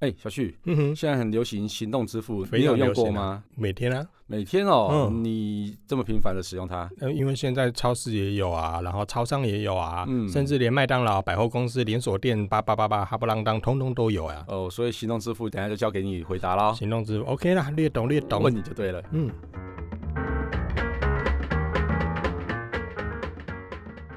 哎、欸，小旭，嗯哼，现在很流行行动支付，你有用过吗？每天啊，每天哦，嗯、你这么频繁的使用它？呃，因为现在超市也有啊，然后超商也有啊，嗯，甚至连麦当劳、百货公司连锁店，八八八八、哈不啷当，通通都有啊。哦，所以行动支付，等下就交给你回答喽。行动支付，OK 啦，略懂略懂，问你就对了。嗯。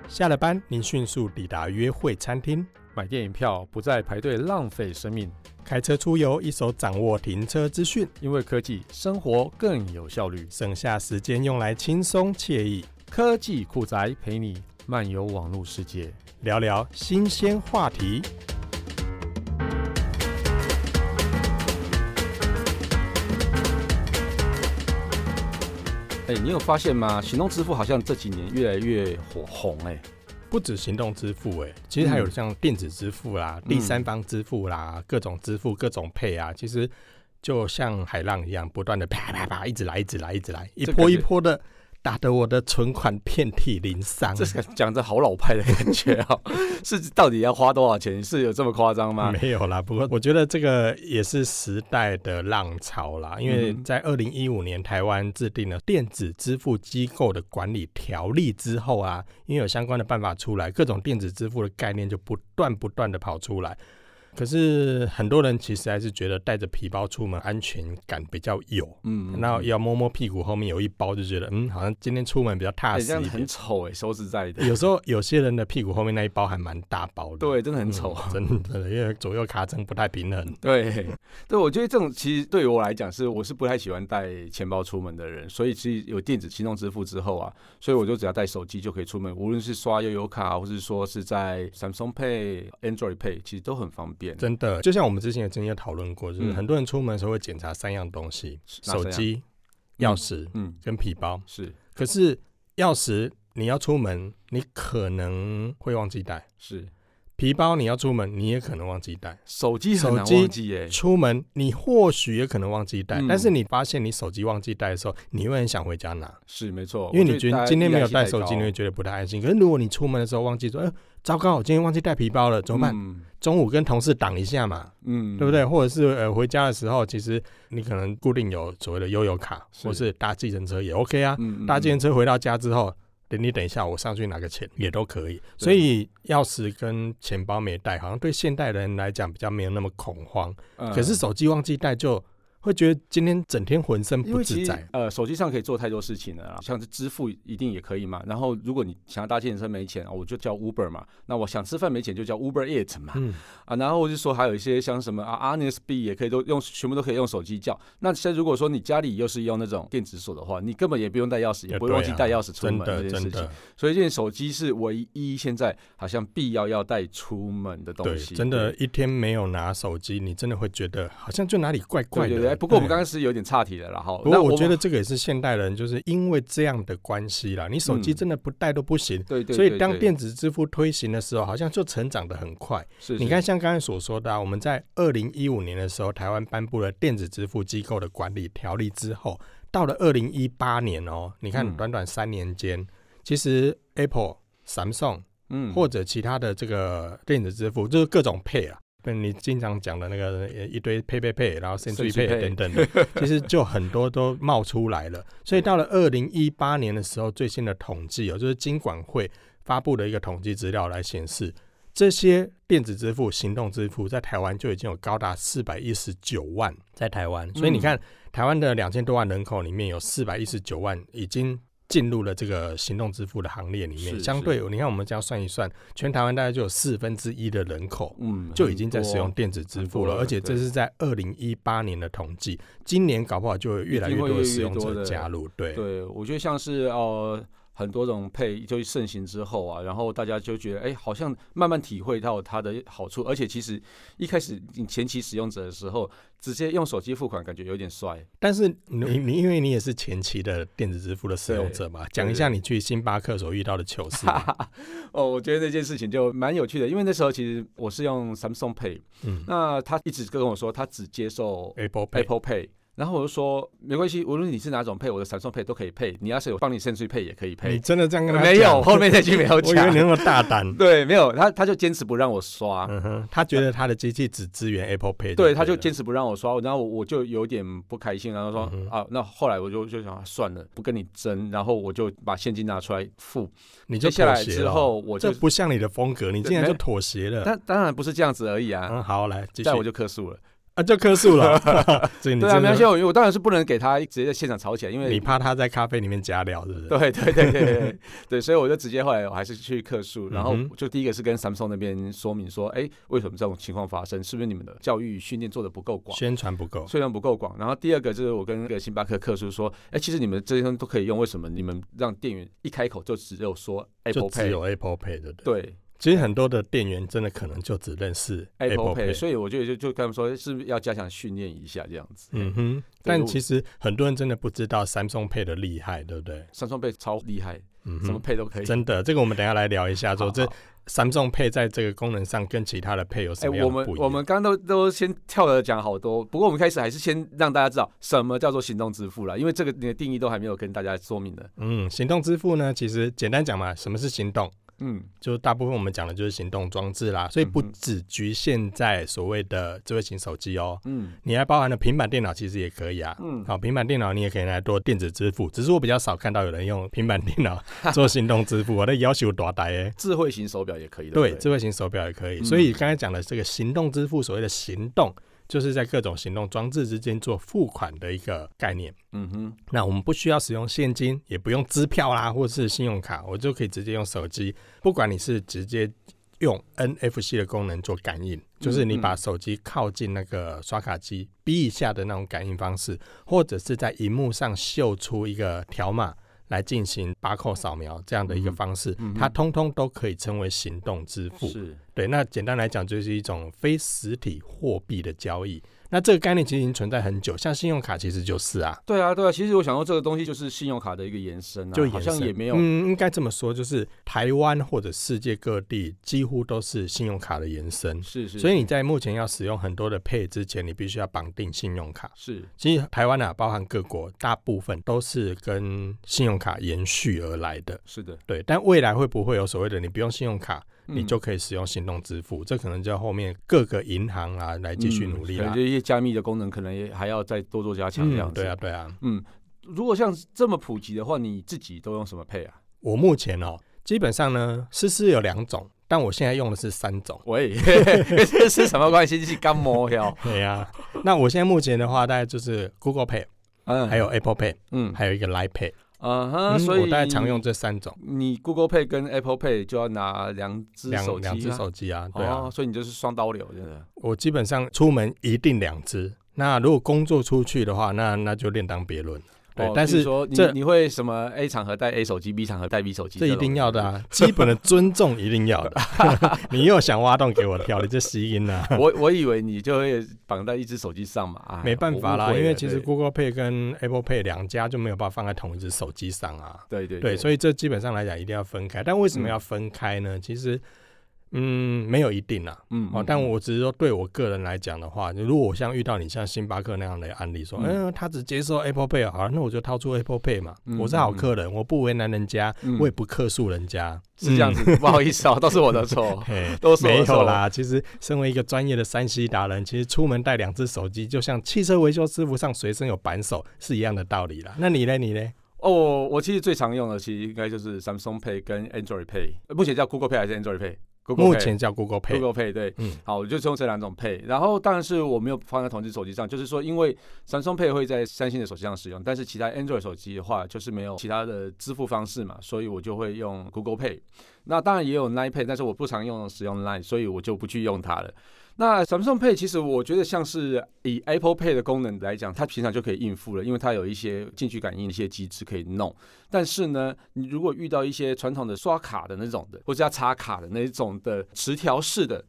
下了班，您迅速抵达约会餐厅。买电影票不再排队浪费生命，开车出游一手掌握停车资讯，因为科技生活更有效率，省下时间用来轻松惬意。科技酷宅陪你漫游网络世界，聊聊新鲜话题。哎，你有发现吗？行动支付好像这几年越来越火红哎。不止行动支付、欸，哎，其实还有像电子支付啦、嗯、第三方支付啦、嗯、各种支付、各种配啊，其实就像海浪一样，不断的啪啪啪，一直来，一直来，一直来，一波一波的。打得我的存款遍体鳞伤，这是讲着好老派的感觉啊！是到底要花多少钱？是有这么夸张吗？没有啦，不过我觉得这个也是时代的浪潮啦。因为在二零一五年台湾制定了电子支付机构的管理条例之后啊，因为有相关的办法出来，各种电子支付的概念就不断不断的跑出来。可是很多人其实还是觉得带着皮包出门安全感比较有，嗯，然后要摸摸屁股后面有一包就觉得，嗯，好像今天出门比较踏实一点。欸、这样很丑哎、欸，说实在的。有时候 有些人的屁股后面那一包还蛮大包的，对，真的很丑、嗯，真的，因为左右卡层不太平衡。对，对，我觉得这种其实对于我来讲是，我是不太喜欢带钱包出门的人，所以其实有电子行动支付之后啊，所以我就只要带手机就可以出门，无论是刷悠游卡，或是说是在 Samsung Pay、Android Pay，其实都很方便。真的，就像我们之前也曾经讨论过，就是很多人出门的时候会检查三样东西：手机、钥匙，嗯，跟皮包。是，可是钥匙你要出门，你可能会忘记带。是。皮包你要出门，你也可能忘记带。手机手机忘记耶。出门你或许也可能忘记带，但是你发现你手机忘记带的时候，你会很想回家拿。是没错，因为你觉得今天没有带手机，你会觉得不太安心。可是如果你出门的时候忘记说，哎，糟糕，我今天忘记带皮包了，怎么办？中午跟同事挡一下嘛，嗯，对不对？或者是呃回家的时候，其实你可能固定有所谓的悠游卡，或是搭计程车也 OK 啊。搭计程车回到家之后。等你等一下，我上去拿个钱也都可以。所以钥匙跟钱包没带，好像对现代人来讲比较没有那么恐慌。可是手机忘记带就。会觉得今天整天浑身不自在。呃，手机上可以做太多事情了啦，像是支付一定也可以嘛。然后如果你想要搭计程车没钱，我就叫 Uber 嘛。那我想吃饭没钱就叫 Uber Eat 嘛。嗯、啊，然后我就说还有一些像什么啊 Honestbee 也可以都用，全部都可以用手机叫。那现在如果说你家里又是用那种电子锁的话，你根本也不用带钥匙，也不会忘记带钥匙出门这件事情。所以现在手机是唯一现在好像必要要带出门的东西。真的，一天没有拿手机，你真的会觉得好像就哪里怪怪的。对对对，不过我们刚刚是有点岔题了，然后不过我觉得这个也是现代人就是因为这样的关系啦，你手机真的不带都不行。对对。所以当电子支付推行的时候，好像就成长的很快。是。你看，像刚才所说的，啊，我们在二零一五年的时候，台湾颁布了电子支付机构的管理条例之后，到了二零一八年哦，你看短短三年间，其实 Apple、Samsung，嗯，或者其他的这个电子支付，就是各种 Pay 啊。跟你经常讲的那个一堆 Pay Pay Pay，然后 Century Pay 等等的，其实就很多都冒出来了。所以到了二零一八年的时候，最新的统计哦，就是金管会发布的一个统计资料来显示，这些电子支付、行动支付在台湾就已经有高达四百一十九万在台湾。所以你看，台湾的两千多万人口里面有四百一十九万已经。进入了这个行动支付的行列里面，是是相对你看，我们这样算一算，全台湾大概就有四分之一的人口，嗯，就已经在使用电子支付了，而且这是在二零一八年的统计，今年搞不好就会越来越多的使用者加入，对，对，我觉得像是呃。很多种配就盛行之后啊，然后大家就觉得，哎、欸，好像慢慢体会到它的好处。而且其实一开始你前期使用者的时候，直接用手机付款感觉有点帅。但是你你因为你也是前期的电子支付的使用者嘛，讲一下你去星巴克所遇到的糗事。哦，我觉得那件事情就蛮有趣的，因为那时候其实我是用 Samsung Pay，嗯，那他一直跟我说他只接受 Apple Pay。Apple Pay 然后我就说没关系，无论你是哪种配，我的 Samsung Pay 都可以配。你要是有帮你 Sense Pay 也可以配。你真的这样跟他？没有，后面那句没有讲。我以为你那么大胆。对，没有，他他就坚持不让我刷。嗯哼，他觉得他的机器只支援 Apple Pay。对，他就坚持不让我刷，然后我就有点不开心，然后说、嗯、啊，那后来我就就想算了，不跟你争，然后我就把现金拿出来付。你就下来之后，我就这不像你的风格，你竟然就妥协了。但当然不是这样子而已啊。嗯，好，来，再我就克诉了。啊，就客诉了。对啊，没关系，我我当然是不能给他直接在现场吵起来，因为你怕他在咖啡里面加料，是不是？对对对对对 对，所以我就直接后来我还是去客诉，然后就第一个是跟 Samsung 那边说明说，哎，为什么这种情况发生？是不是你们的教育训练做的不够广，宣传不够，宣传不够广？然后第二个就是我跟那个星巴克客诉说，哎，其实你们这些东西都可以用，为什么你们让店员一开口就只有说 Apple Pay，只有 Apple Pay 的？对。其实很多的店员真的可能就只认识 Apple Pay，所以我觉得就就跟他们说，是不是要加强训练一下这样子？嗯哼。但其实很多人真的不知道 Samsung Pay 的厉害，对不对？Samsung Pay 超厉害，嗯，什么 Pay 都可以。真的，这个我们等下来聊一下，说这 Samsung Pay 在这个功能上跟其他的 Pay 有什么样不一样？我们我们刚刚都都先跳了讲好多，不过我们开始还是先让大家知道什么叫做行动支付啦，因为这个你的定义都还没有跟大家说明的。嗯，行动支付呢，其实简单讲嘛，什么是行动？嗯，就大部分我们讲的就是行动装置啦，所以不只局限在所谓的智慧型手机哦。嗯，你还包含了平板电脑，其实也可以啊。嗯，好，平板电脑你也可以来做电子支付，只是我比较少看到有人用平板电脑做行动支付。我的要求多大耶？智慧型手表也可以的。对，智慧型手表也可以。所以刚才讲的这个行动支付，所谓的行动。就是在各种行动装置之间做付款的一个概念。嗯哼，那我们不需要使用现金，也不用支票啦，或者是信用卡，我就可以直接用手机。不管你是直接用 NFC 的功能做感应，就是你把手机靠近那个刷卡机，逼一下的那种感应方式，或者是在荧幕上秀出一个条码。来进行八扣扫描这样的一个方式，它通通都可以称为行动支付。是对，那简单来讲就是一种非实体货币的交易。那这个概念其实已经存在很久，像信用卡其实就是啊，对啊，对啊。其实我想说，这个东西就是信用卡的一个延伸啊，就好像也没有，嗯，应该这么说，就是台湾或者世界各地几乎都是信用卡的延伸。是是，是。所以你在目前要使用很多的 Pay 之前，你必须要绑定信用卡。是。其实台湾啊，包含各国，大部分都是跟信用卡延续而来的。是的。对，但未来会不会有所谓的你不用信用卡？你就可以使用行动支付，嗯、这可能就要后面各个银行啊来继续努力了。这些加密的功能可能也还要再多做加强这样对啊，对啊。嗯，如果像这么普及的话，你自己都用什么 Pay 啊？我目前哦，基本上呢，思思有两种，但我现在用的是三种。喂，这是什么关系？是干嘛呀？对呀。那我现在目前的话，大概就是 Google Pay，嗯，还有 Apple Pay，嗯，还有一个 Line Pay。Uh huh, 嗯，所以我大概常用这三种。你 Google Pay 跟 Apple Pay 就要拿两只手机，两只手机啊，对啊，oh, 所以你就是双刀流，真的。我基本上出门一定两只，那如果工作出去的话，那那就另当别论。对，但是说你你会什么 A 场合带 A 手机，B 场合带 B 手机，这一定要的啊，基本的尊重一定要的。你又想挖洞给我跳，你这吸音呢？我我以为你就会绑在一只手机上嘛，没办法啦，因为其实 Google Pay 跟 Apple Pay 两家就没有办法放在同一只手机上啊。对对对，所以这基本上来讲一定要分开。但为什么要分开呢？其实。嗯，没有一定啦，嗯，哦，但我只是说，对我个人来讲的话，如果我像遇到你像星巴克那样的案例，说，嗯，他只接受 Apple Pay，好，那我就掏出 Apple Pay 嘛，我是好客人，我不为难人家，我也不客诉人家，是这样子，不好意思啊，都是我的错，都是没有啦。其实，身为一个专业的 3C 达人，其实出门带两只手机，就像汽车维修师傅上随身有扳手是一样的道理啦。那你呢？你呢？哦，我其实最常用的，其实应该就是 Samsung Pay 跟 Android Pay，目前叫 Google Pay 还是 Android Pay？目前叫 Google Pay，Google Pay 对，嗯，好，我就用这两种 Pay，然后当然是我没有放在同一手机上，就是说，因为 Samsung Pay 会在三星的手机上使用，但是其他 Android 手机的话，就是没有其他的支付方式嘛，所以我就会用 Google Pay。那当然也有 Line Pay，但是我不常用使用 Line，所以我就不去用它了。那 Samsung Pay 其实我觉得像是以 Apple Pay 的功能来讲，它平常就可以应付了，因为它有一些近距感应的一些机制可以弄。但是呢，你如果遇到一些传统的刷卡的那种的，或者要插卡的那种的磁条式的，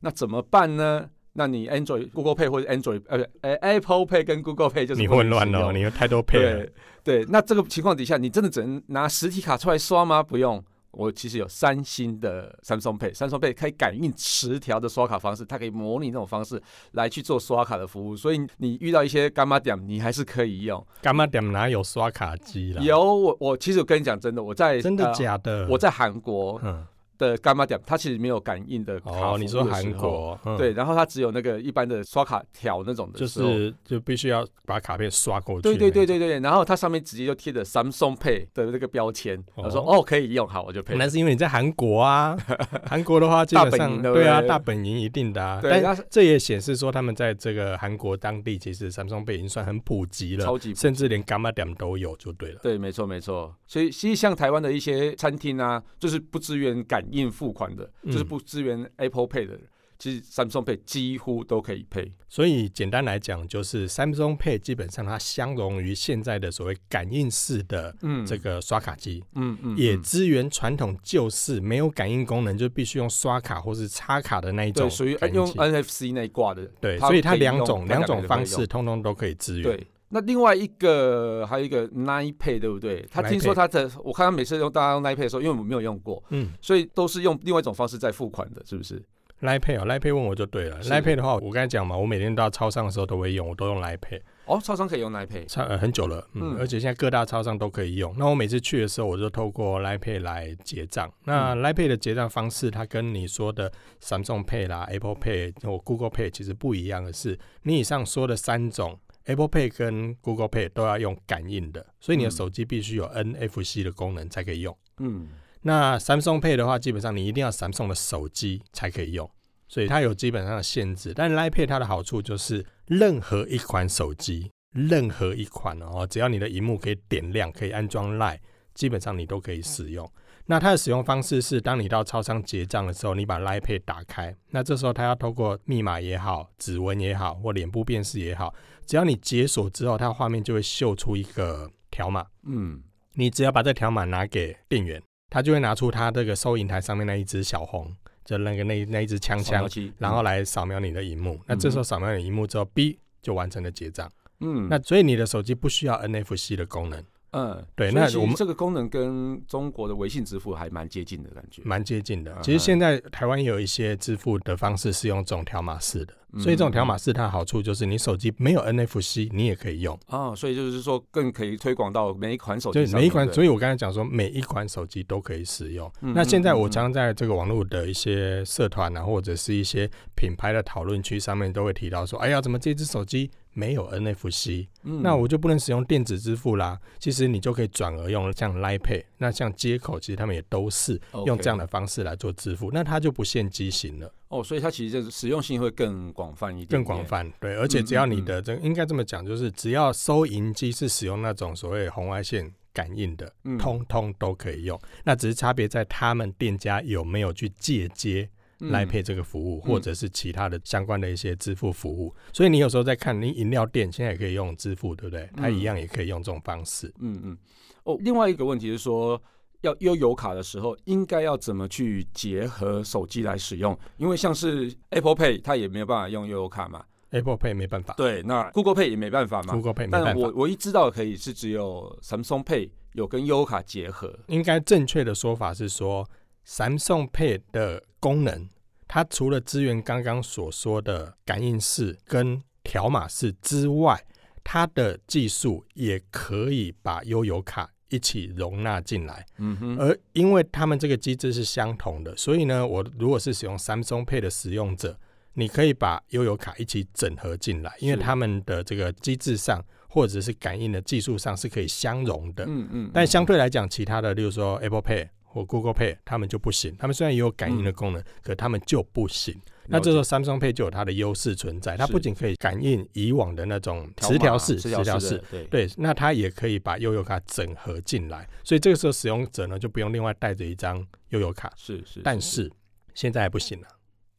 那怎么办呢？那你 Android Google Pay 或者 Android 呃呃 Apple Pay 跟 Google Pay 就是你混乱了，你有太多 Pay 了。对对，那这个情况底下，你真的只能拿实体卡出来刷吗？不用。我其实有三星的 Samsung Pay，Samsung Pay 可以感应磁条的刷卡方式，它可以模拟那种方式来去做刷卡的服务，所以你遇到一些干妈点，你还是可以用。干妈点哪有刷卡机啦？有，我我其实我跟你讲真的，我在真的假的？呃、我在韩国。嗯的干妈点，它其实没有感应的卡的。哦，你说韩国、嗯、对，然后它只有那个一般的刷卡条那种的，就是就必须要把卡片刷过去。对对对对对，然后它上面直接就贴着 Samsung Pay 的那个标签，我、哦、说哦可以用，好我就配。那是因为你在韩国啊，韩国的话基本上对啊，大本营一定的啊。对，但这也显示说他们在这个韩国当地，其实 Samsung Pay 已经算很普及了，超级，甚至连干妈点都有就对了。对，没错没错。所以其实像台湾的一些餐厅啊，就是不支援感应付款的。就是不支援 Apple Pay 的其实 Samsung Pay 几乎都可以配。所以简单来讲，就是 Samsung Pay 基本上它相容于现在的所谓感应式的这个刷卡机，嗯嗯，也支援传统旧式没有感应功能，就必须用刷卡或是插卡的那一种，属于用 NFC 那一挂的。对，所以它两种两种方式通通都可以支援。对。那另外一个还有一个 Line Pay 对不对？他听说他的，我看他每次用大家用 Line Pay 的时候，因为我没有用过，嗯，所以都是用另外一种方式在付款的，是不是？Line Pay 哦，Line Pay 问我就对了。Line Pay 的话，我刚才讲嘛，我每天到超商的时候都会用，我都用 Line Pay。哦，超商可以用 Line Pay，超、呃、很久了，嗯，嗯，而且现在各大超商都可以用。那我每次去的时候，我就透过 Line Pay 来结账。那 Line Pay 的结账方式，它跟你说的 Samsung Pay 啦、Apple Pay 或 Google Pay 其实不一样的是，你以上说的三种。Apple Pay 跟 Google Pay 都要用感应的，所以你的手机必须有 NFC 的功能才可以用。嗯，那 Samsung Pay 的话，基本上你一定要 Samsung 的手机才可以用，所以它有基本上的限制。但 Line Pay 它的好处就是，任何一款手机，任何一款哦，只要你的荧幕可以点亮，可以安装 Line，基本上你都可以使用。那它的使用方式是，当你到超商结账的时候，你把 Line Pay 打开，那这时候它要透过密码也好、指纹也好或脸部辨识也好，只要你解锁之后，它画面就会秀出一个条码。嗯，你只要把这条码拿给店员，他就会拿出他这个收银台上面那一只小红，就那个那那一只枪枪，然后来扫描你的荧幕。嗯、那这时候扫描你荧幕之后，B 就完成了结账。嗯，那所以你的手机不需要 NFC 的功能。嗯，对，那我们这个功能跟中国的微信支付还蛮接近的感觉，蛮接近的。其实现在台湾也有一些支付的方式是用这种条码式的，嗯、所以这种条码式它的好处就是你手机没有 NFC，你也可以用啊、哦。所以就是说更可以推广到每一款手机，每一款。所以我刚才讲说每一款手机都可以使用。嗯、那现在我常常在这个网络的一些社团啊，或者是一些品牌的讨论区上面都会提到说，哎呀，怎么这只手机？没有 NFC，、嗯、那我就不能使用电子支付啦。其实你就可以转而用像 Line Pay，那像接口，其实他们也都是用这样的方式来做支付那它就不限机型了。哦，所以它其实就是使用性会更广泛一点，点，更广泛。对，而且只要你的这应该这么讲，就是只要收银机是使用那种所谓红外线感应的，嗯、通通都可以用。那只是差别在他们店家有没有去借接。来配这个服务，或者是其他的相关的一些支付服务，嗯、所以你有时候在看，你饮料店现在也可以用支付，对不对？它一样也可以用这种方式。嗯嗯。哦，另外一个问题是说，要悠游卡的时候，应该要怎么去结合手机来使用？因为像是 Apple Pay，它也没有办法用悠游卡嘛。Apple Pay 没办法。对，那 Google Pay 也没办法嘛。Google Pay 没办法。但我唯一知道的可以是只有 Samsung Pay 有跟悠游卡结合。应该正确的说法是说，Samsung Pay 的功能。它除了支援刚刚所说的感应式跟条码式之外，它的技术也可以把悠游卡一起容纳进来。嗯哼。而因为他们这个机制是相同的，所以呢，我如果是使用 Samsung Pay 的使用者，你可以把悠游卡一起整合进来，因为他们的这个机制上或者是感应的技术上是可以相容的。嗯嗯。但相对来讲，其他的，例如说 Apple Pay。或 Google Pay 他们就不行，他们虽然也有感应的功能，嗯、可他们就不行。那这时候 Samsung Pay 就有它的优势存在，它不仅可以感应以往的那种磁条式、磁条式，对，对，那它也可以把悠游卡整合进来，所以这个时候使用者呢就不用另外带着一张悠游卡。是是，是，但是。现在还不行了。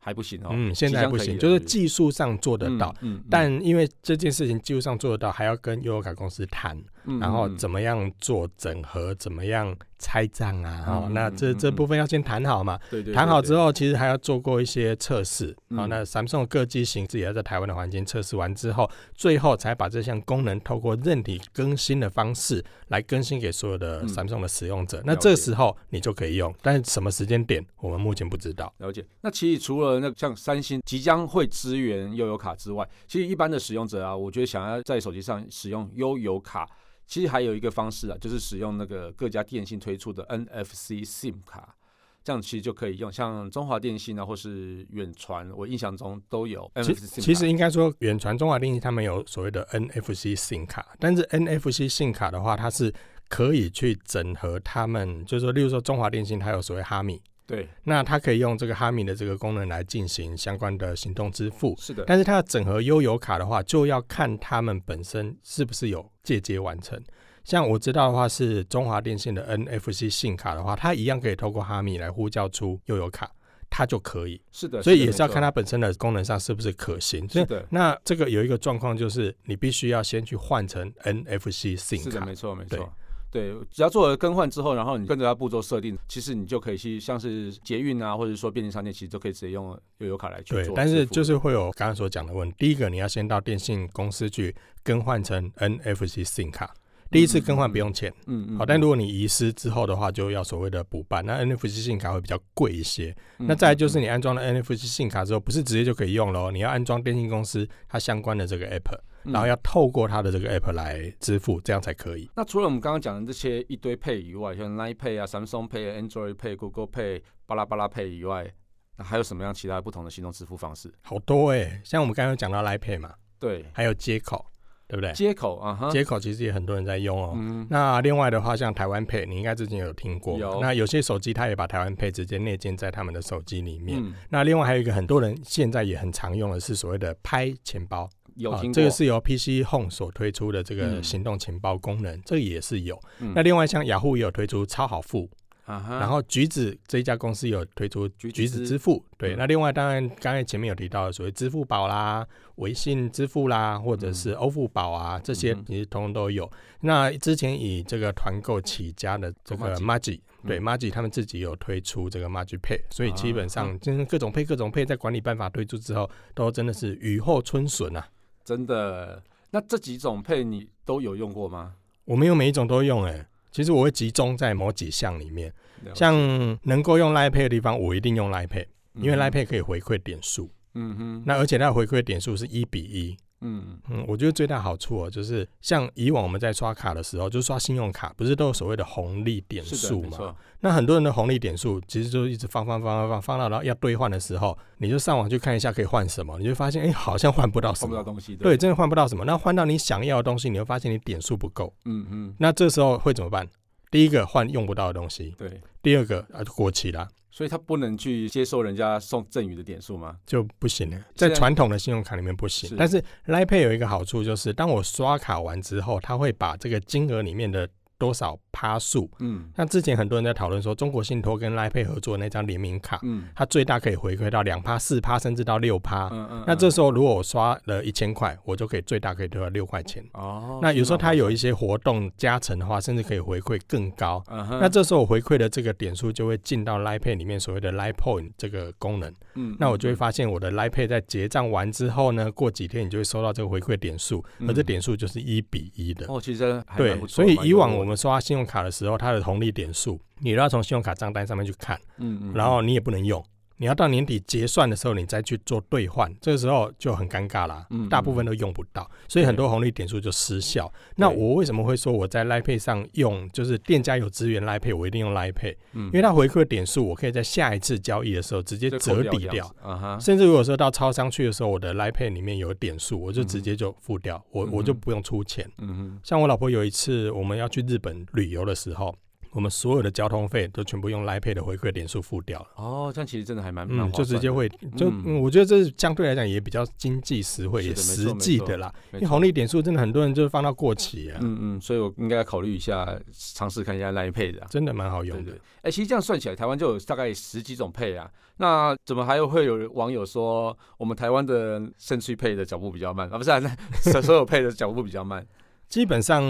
还不行哦，嗯，现在还不行，就是技术上做得到，嗯，嗯嗯，但因为这件事情技术上做得到，还要跟悠游卡公司谈，嗯、然后怎么样做整合，怎么样拆账啊？哈、嗯，那这这部分要先谈好嘛。对对。谈好之后，其实还要做过一些测试。好、嗯，那 Samsung 各机型自己要在台湾的环境测试完之后，最后才把这项功能透过任体更新的方式来更新给所有的 Samsung 的使用者。嗯、那这时候你就可以用，但是什么时间点我们目前不知道。了解。那其实除了那像三星即将会支援悠游卡之外，其实一般的使用者啊，我觉得想要在手机上使用悠游卡。其实还有一个方式啊，就是使用那个各家电信推出的 NFC SIM 卡，这样其实就可以用。像中华电信啊，或是远传，我印象中都有 NFC SIM 卡。其实应该说，远传、中华电信他们有所谓的 NFC SIM 卡，但是 NFC SIM 卡的话，它是可以去整合他们，就是说，例如说中华电信它有所谓哈密。对，那它可以用这个哈密的这个功能来进行相关的行动支付。是的，但是它要整合悠游卡的话，就要看他们本身是不是有借接完成。像我知道的话，是中华电信的 NFC 信卡的话，它一样可以透过哈密来呼叫出悠游卡，它就可以。是的，所以也是要看它本身的功能上是不是可行。是的，那这个有一个状况就是，你必须要先去换成 NFC 信卡。是的，没错，没错。对，只要做了更换之后，然后你跟着它步骤设定，其实你就可以去像是捷运啊，或者说便利商店，其实都可以直接用悠游卡来去做。对，但是就是会有刚刚所讲的问题。第一个，你要先到电信公司去更换成 NFC SIM 卡。第一次更换不用钱，嗯嗯，好，但如果你遗失之后的话，就要所谓的补办。那 NFC SIM 卡会比较贵一些。嗯、那再来就是你安装了 NFC SIM 卡之后，不是直接就可以用了，你要安装电信公司它相关的这个 app，然后要透过它的这个 app 来支付，这样才可以。那除了我们刚刚讲的这些一堆 Pay 以外，像 Line Pay 啊、Samsung Pay、Android Pay、Google Pay、巴拉巴拉 Pay 以外，那还有什么样其他不同的行动支付方式？好多哎、欸，像我们刚刚有讲到 Line Pay 嘛，对，还有接口。对不对？接口啊，接口其实也很多人在用哦。嗯、那另外的话，像台湾 Pay，你应该之前有听过。有。那有些手机它也把台湾 Pay 直接内建在他们的手机里面。嗯、那另外还有一个很多人现在也很常用的是所谓的拍钱包。有听过。这个是由 PC Home 所推出的这个行动钱包功能，嗯、这个也是有。嗯、那另外像雅虎也有推出超好付。Uh. 然后橘子这一家公司有推出橘子支付，对。嗯、那另外当然刚才前面有提到的所谓支付宝啦、微信支付啦，或者是欧付宝啊，嗯、这些其实通通都有。嗯、那之前以这个团购起家的这个 Muji，对 Magi 他们自己有推出这个 Magi Pay，所以基本上就是各种配各种配，在管理办法推出之后，都真的是雨后春笋啊！真的。那这几种配你都有用过吗？我没有每一种都用哎、欸。其实我会集中在某几项里面，像能够用 Line Pay 的地方，我一定用 Line Pay，因为 Line Pay 可以回馈点数。嗯哼，那而且它的回馈点数是一比一。嗯嗯，我觉得最大好处哦，就是像以往我们在刷卡的时候，就刷信用卡，不是都有所谓的红利点数嘛？那很多人的红利点数其实就一直放放放放放，放到然后要兑换的时候，你就上网去看一下可以换什么，你就发现哎、欸，好像换不到什么，换不到东西。对，对，真的换不到什么。那换到你想要的东西，你会发现你点数不够。嗯嗯，那这时候会怎么办？第一个换用不到的东西，对。第二个啊，过期了，所以他不能去接受人家送赠予的点数吗？就不行了，在传统的信用卡里面不行。但是 Line Pay 有一个好处，就是当我刷卡完之后，他会把这个金额里面的。多少趴数？嗯，像之前很多人在讨论说，中国信托跟 Line Pay 合作那张联名卡，嗯，它最大可以回馈到两趴、四趴，甚至到六趴。嗯嗯。那这时候如果我刷了一千块，我就可以最大可以得到六块钱。哦。那有时候它有一些活动加成的话，甚至可以回馈更高。嗯哼。那这时候我回馈的这个点数就会进到 Line Pay 里面所谓的 Line Point 这个功能。嗯。那我就会发现我的 Line Pay 在结账完之后呢，过几天你就会收到这个回馈点数，而这点数就是一比一的。哦，其实对，所以以往我们刷信用卡的。的时候，它的红利点数，你都要从信用卡账单上面去看，嗯嗯，然后你也不能用，你要到年底结算的时候，你再去做兑换，这个时候就很尴尬啦，嗯，大部分都用不到，所以很多红利点数就失效。那我为什么会说我在 Line Pay 上用，就是店家有资源 Line Pay，我一定用 Line Pay，嗯，因为它回馈点数，我可以在下一次交易的时候直接折抵掉，甚至如果说到超商去的时候，我的 Line Pay 里面有点数，我就直接就付掉，我我就不用出钱，嗯哼，像我老婆有一次我们要去日本旅游的时候。我们所有的交通费都全部用 Line Pay 的回馈点数付掉了。哦，这样其实真的还蛮嗯，就直接会就、嗯、我觉得这是相对来讲也比较经济实惠也实际的啦。因为红利点数真的很多人就是放到过期啊。嗯嗯，所以我应该要考虑一下，尝试看一下 Line Pay 的，真的蛮好用的。哎、欸，其实这样算起来，台湾就有大概十几种 Pay 啊。那怎么还有会有网友说我们台湾的 Century Pay 的脚步比较慢啊？不是、啊，所有 Pay 的脚步比较慢。基本上，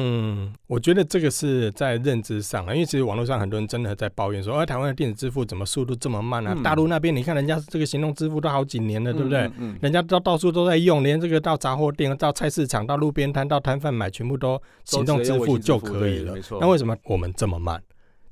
我觉得这个是在认知上，因为其实网络上很多人真的在抱怨说，哎，台湾的电子支付怎么速度这么慢啊？嗯、大陆那边你看人家这个行动支付都好几年了，对不对？嗯嗯、人家到到处都在用，连这个到杂货店、到菜市场、到路边摊、到摊贩买，全部都行动支付就可以了。那为什么我们这么慢？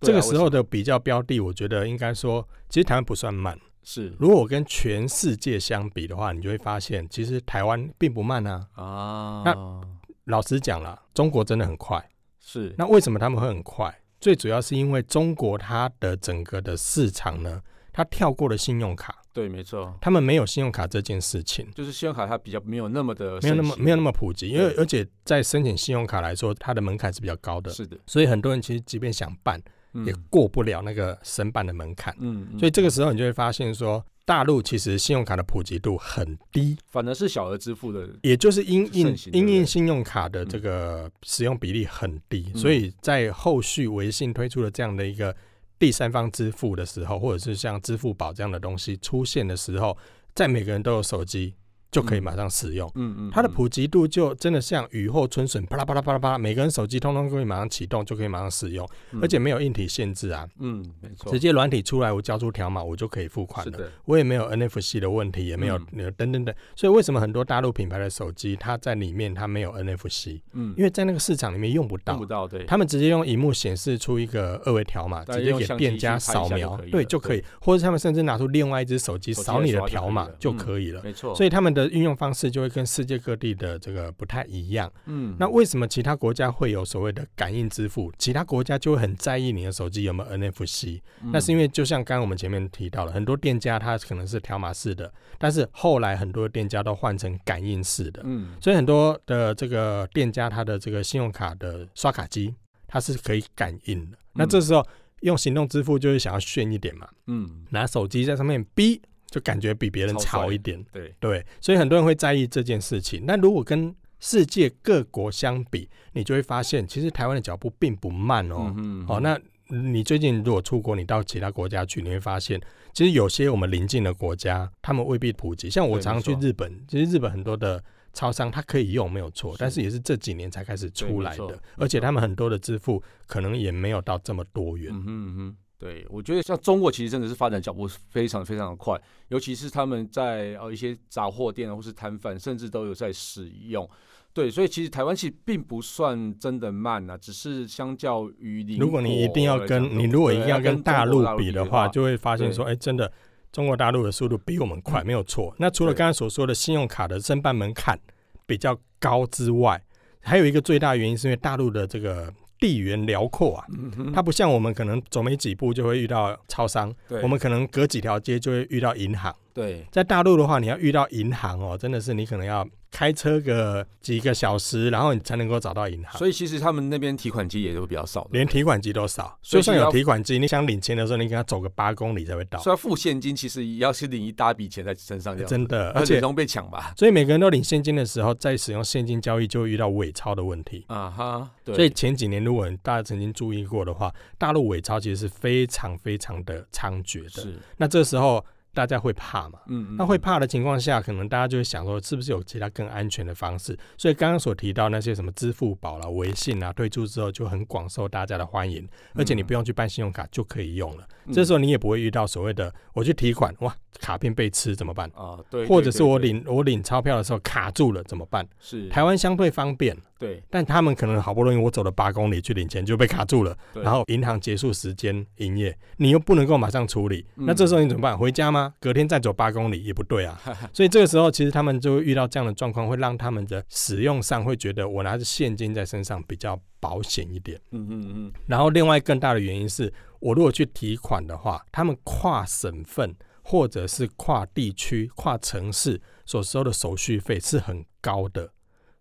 这个时候的比较标的，我觉得应该说，其实台湾不算慢。是，如果我跟全世界相比的话，你就会发现，其实台湾并不慢啊。啊，那。老实讲了，中国真的很快。是，那为什么他们会很快？最主要是因为中国它的整个的市场呢，它跳过了信用卡。对，没错，他们没有信用卡这件事情。就是信用卡它比较没有那么的，没有那么没有那么普及，因为而且在申请信用卡来说，它的门槛是比较高的。是的，所以很多人其实即便想办，也过不了那个申办的门槛。嗯，所以这个时候你就会发现说。大陆其实信用卡的普及度很低，反而是小额支付的，也就是因应因应信用卡的这个使用比例很低，嗯、所以在后续微信推出了这样的一个第三方支付的时候，或者是像支付宝这样的东西出现的时候，在每个人都有手机。就可以马上使用，嗯嗯，它的普及度就真的像雨后春笋，啪啦啪啦啪啦啪啦，每个人手机通通可以马上启动，就可以马上使用，而且没有硬体限制啊，嗯，没错，直接软体出来，我交出条码，我就可以付款了，我也没有 NFC 的问题，也没有那个等等等，所以为什么很多大陆品牌的手机它在里面它没有 NFC？嗯，因为在那个市场里面用不到，用不到，对，他们直接用荧幕显示出一个二维条码，直接给店家扫描，对，就可以，或者他们甚至拿出另外一只手机扫你的条码就可以了，没错，所以他们的。运用方式就会跟世界各地的这个不太一样。嗯，那为什么其他国家会有所谓的感应支付？其他国家就会很在意你的手机有没有 NFC。嗯，那是因为就像刚刚我们前面提到了，很多店家它可能是条码式的，但是后来很多店家都换成感应式的。嗯，所以很多的这个店家它的这个信用卡的刷卡机它是可以感应的。那这时候用行动支付就是想要炫一点嘛。嗯，拿手机在上面哔。就感觉比别人潮一点，对对，所以很多人会在意这件事情。那如果跟世界各国相比，你就会发现，其实台湾的脚步并不慢哦。嗯哦，那你最近如果出国，你到其他国家去，你会发现，其实有些我们邻近的国家，他们未必普及。像我常常去日本，其实日本很多的超商它可以用，没有错，但是也是这几年才开始出来的，而且他们很多的支付可能也没有到这么多元。嗯哼嗯哼对，我觉得像中国其实真的是发展脚步非常非常的快，尤其是他们在呃一些杂货店或是摊贩，甚至都有在使用。对，所以其实台湾其实并不算真的慢啊，只是相较于你，如果你一定要跟你如果一定要跟大陆比的话，就会发现说，哎，真的中国大陆的速度比我们快，没有错。那除了刚才所说的信用卡的申办门槛比较高之外，还有一个最大原因是因为大陆的这个。地缘辽阔啊，它不像我们可能走没几步就会遇到超商，我们可能隔几条街就会遇到银行。对，在大陆的话，你要遇到银行哦，真的是你可能要。开车个几个小时，然后你才能够找到银行。所以其实他们那边提款机也都比较少，连提款机都少。就算有提款机，你想领钱的时候，你给他走个八公里才会到。所以要付现金，其实也要是领一大笔钱在身上，真的，而且容易被抢吧。所以每个人都领现金的时候，在使用现金交易就会遇到伪钞的问题。啊哈，对。所以前几年如果大家曾经注意过的话，大陆伪钞其实是非常非常的猖獗的。是。那这时候。大家会怕嘛？嗯，那会怕的情况下，可能大家就会想说，是不是有其他更安全的方式？所以刚刚所提到那些什么支付宝啦、微信啊，推出之后就很广受大家的欢迎，而且你不用去办信用卡就可以用了。这时候你也不会遇到所谓的我去提款，哇，卡片被吃怎么办？啊，对，或者是我领我领钞票的时候卡住了怎么办？是台湾相对方便。对，但他们可能好不容易我走了八公里去领钱就被卡住了，然后银行结束时间营业，你又不能够马上处理，嗯、那这时候你怎么办？回家吗？隔天再走八公里也不对啊。所以这个时候其实他们就会遇到这样的状况，会让他们的使用上会觉得我拿着现金在身上比较保险一点。嗯嗯嗯。然后另外更大的原因是我如果去提款的话，他们跨省份或者是跨地区、跨城市所收的手续费是很高的。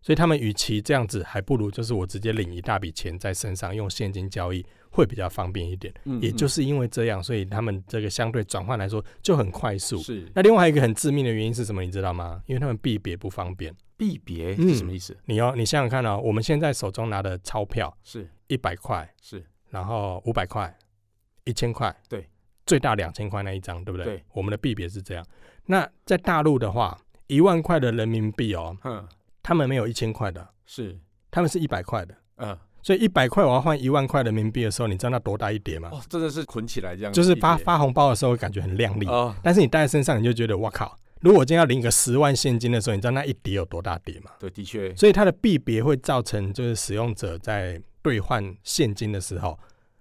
所以他们与其这样子，还不如就是我直接领一大笔钱在身上，用现金交易会比较方便一点。嗯，也就是因为这样，所以他们这个相对转换来说就很快速。是。那另外一个很致命的原因是什么？你知道吗？因为他们币别不方便。币别是什么意思？你要你想想看哦，我们现在手中拿的钞票是一百块，是，然后五百块，一千块，对，最大两千块那一张，对不对？对。我们的币别是这样。那在大陆的话，一万块的人民币哦，嗯。他们没有一千块的，是。他们是一百块的，嗯。所以一百块我要换一万块人民币的时候，你知道那多大一叠吗？哦，真的是捆起来这样，就是发发红包的时候感觉很亮丽，哦，但是你带在身上你就觉得哇靠！如果我今天要领个十万现金的时候，你知道那一叠有多大叠吗？对，的确。所以它的币别会造成就是使用者在兑换现金的时候。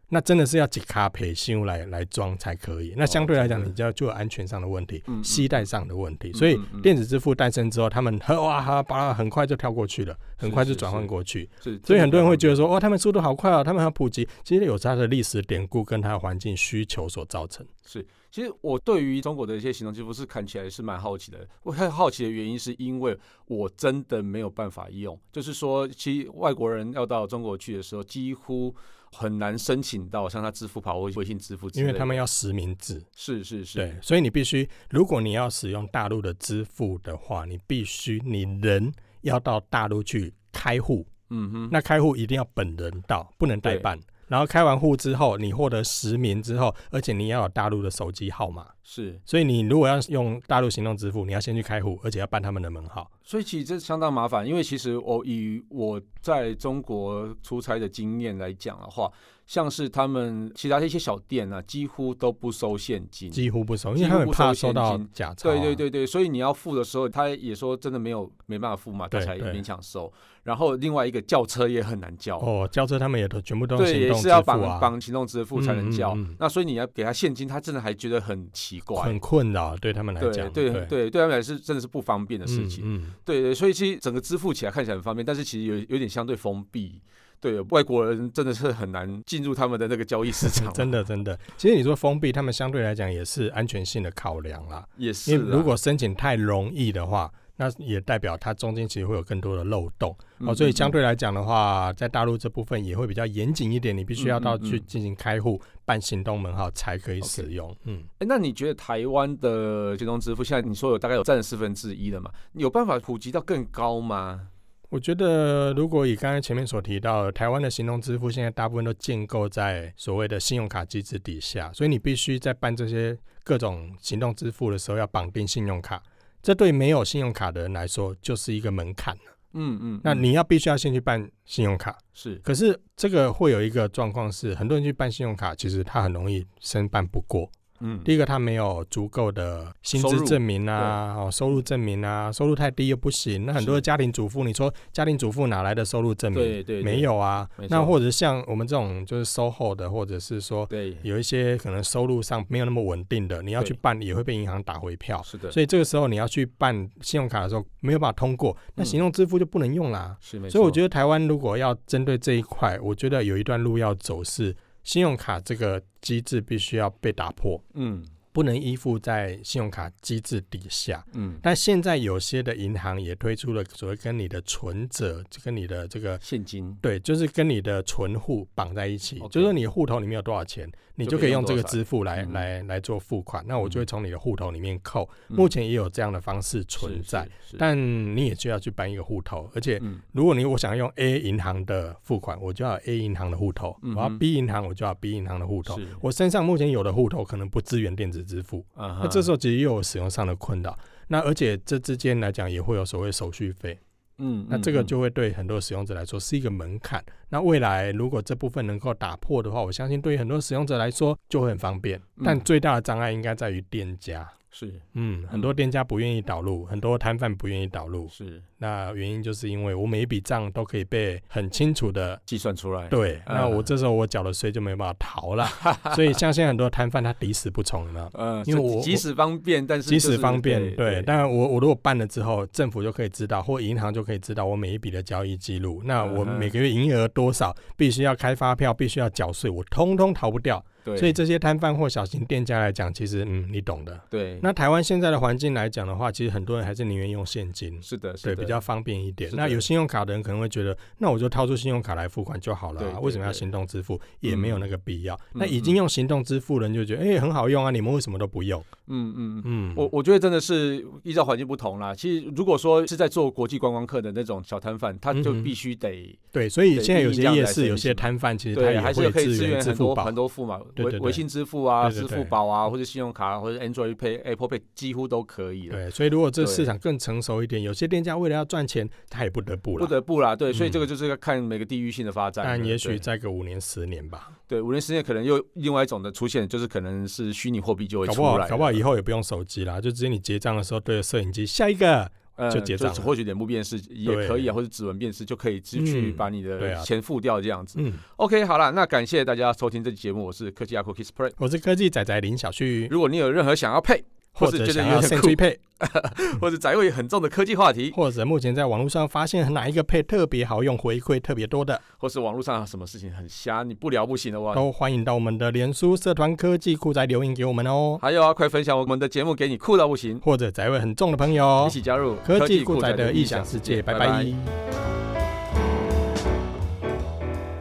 那真的是要几卡培修来来装才可以。那相对来讲，你就要就有安全上的问题，携带上的问题。所以电子支付诞生之后，他们 哇哈巴很快就跳过去了，很快就转换过去。所以很多人会觉得说，哇，他们速度好快啊，他们很普及。其实有它的历史典故跟它的环境需求所造成。是，其实我对于中国的一些行动支付是看起来是蛮好奇的。我很好奇的原因是因为我真的没有办法用，就是说，其实外国人要到中国去的时候，几乎。很难申请到像他支付宝或微信支付，因为他们要实名制。是是是，对，所以你必须，如果你要使用大陆的支付的话，你必须你人要到大陆去开户。嗯哼，那开户一定要本人到，不能代办。然后开完户之后，你获得实名之后，而且你要有大陆的手机号码。是，所以你如果要用大陆行动支付，你要先去开户，而且要办他们的门号。所以其实这相当麻烦，因为其实我以我在中国出差的经验来讲的话，像是他们其他的一些小店呢、啊，几乎都不收现金，几乎不收，因为他们怕收到假钞。对对对对，所以你要付的时候，他也说真的没有没办法付嘛，他才勉强收。然后另外一个叫车也很难叫。哦，叫车他们也都全部都对，也是要绑绑行动支付才能叫。嗯嗯、那所以你要给他现金，他真的还觉得很奇怪，很困扰，对他们来讲，对对对，对，他们来说是真的是不方便的事情。嗯，嗯。对对，所以其实整个支付起来看起来很方便，但是其实有有点相对封闭，对外国人真的是很难进入他们的那个交易市场。真的真的，其实你说封闭，他们相对来讲也是安全性的考量啦。也是，因为如果申请太容易的话。那也代表它中间其实会有更多的漏洞哦，所以相对来讲的话，在大陆这部分也会比较严谨一点，你必须要到去进行开户办行动门号才可以使用。嗯，哎，那你觉得台湾的行动支付现在你说有大概有占了四分之一了嘛？有办法普及到更高吗？我觉得如果以刚才前面所提到的，台湾的行动支付现在大部分都建构在所谓的信用卡机制底下，所以你必须在办这些各种行动支付的时候要绑定信用卡。这对没有信用卡的人来说就是一个门槛了。嗯嗯，那你要必须要先去办信用卡。是，可是这个会有一个状况是，很多人去办信用卡，其实他很容易申办不过。嗯，第一个他没有足够的薪资证明啊，哦，收入证明啊，收入太低又不行。那很多家庭主妇，你说家庭主妇哪来的收入证明？对对，没有啊。那或者像我们这种就是 SOHO 的，或者是说有一些可能收入上没有那么稳定的，你要去办也会被银行打回票。是的。所以这个时候你要去办信用卡的时候没有办法通过，那行动支付就不能用啦。是没错。所以我觉得台湾如果要针对这一块，我觉得有一段路要走，是信用卡这个机制必须要被打破。嗯。不能依附在信用卡机制底下，嗯，但现在有些的银行也推出了所谓跟你的存折，就跟你的这个现金，对，就是跟你的存户绑在一起，就是说你户头里面有多少钱，你就可以用这个支付来来来做付款，那我就会从你的户头里面扣。目前也有这样的方式存在，但你也需要去办一个户头，而且如果你我想要用 A 银行的付款，我就要 A 银行的户头；我要 B 银行，我就要 B 银行的户头。我身上目前有的户头可能不支援电子支付，那这时候其实又有使用上的困扰。那而且这之间来讲也会有所谓手续费，嗯，那这个就会对很多使用者来说是一个门槛。那未来如果这部分能够打破的话，我相信对于很多使用者来说就会很方便。但最大的障碍应该在于店家。是，嗯，很多店家不愿意导入，很多摊贩不愿意导入。是，那原因就是因为我每一笔账都可以被很清楚的计算出来。对，那我这时候我缴的税就没办法逃了。所以像现在很多摊贩他抵死不从了，嗯，因为我即使方便，但是即使方便，对，但我我如果办了之后，政府就可以知道，或银行就可以知道我每一笔的交易记录。那我每个月营业额多少，必须要开发票，必须要缴税，我通通逃不掉。对所以这些摊贩或小型店家来讲，其实嗯，你懂的。对。那台湾现在的环境来讲的话，其实很多人还是宁愿用现金。是的，对，比较方便一点。那有信用卡的人可能会觉得，那我就掏出信用卡来付款就好了啊，为什么要行动支付？也没有那个必要。那已经用行动支付的人就觉得，哎，很好用啊，你们为什么都不用？嗯嗯嗯，我我觉得真的是依照环境不同啦。其实如果说是在做国际观光客的那种小摊贩，他就必须得对，所以现在有些夜市有些摊贩其实他也还是可以支援很多很多付嘛，微微信支付啊、支付宝啊，或者信用卡或者 Android Pay、Apple Pay 几乎都可以。对，所以如果这市场更成熟一点，有些店家为了要赚钱，他也不得不了，不得不啦。对，所以这个就是要看每个地域性的发展。但也许再个五年十年吧。对，五年十年可能又另外一种的出现，就是可能是虚拟货币就会出来，搞不好以后也不用手机啦，就直接你结账的时候对着摄影机，下一个就结账，或许脸部辨识也可以啊，或者指纹辨识就可以直去把你的钱付掉这样子。嗯，OK，好了，那感谢大家收听这期节目，我是科技阿酷 Kissplay，我是科技仔仔林小旭。如果你有任何想要配，或者想要兴趣配，或者宅味很重的科技话题，或者目前在网络上发现哪一个配特别好用、回馈特别多的，或是网络上什么事情很瞎，你不聊不行的话，都欢迎到我们的脸书社团科技酷宅留言给我们哦。还有啊，快分享我们的节目给你酷到不行，或者宅味很重的朋友，一起加入科技酷宅的异想世界。拜拜。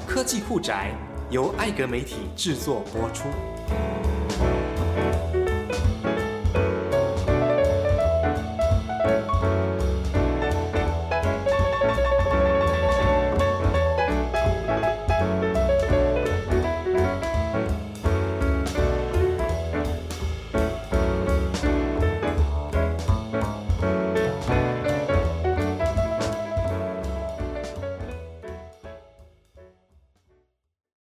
科技酷宅由艾格媒体制作播出。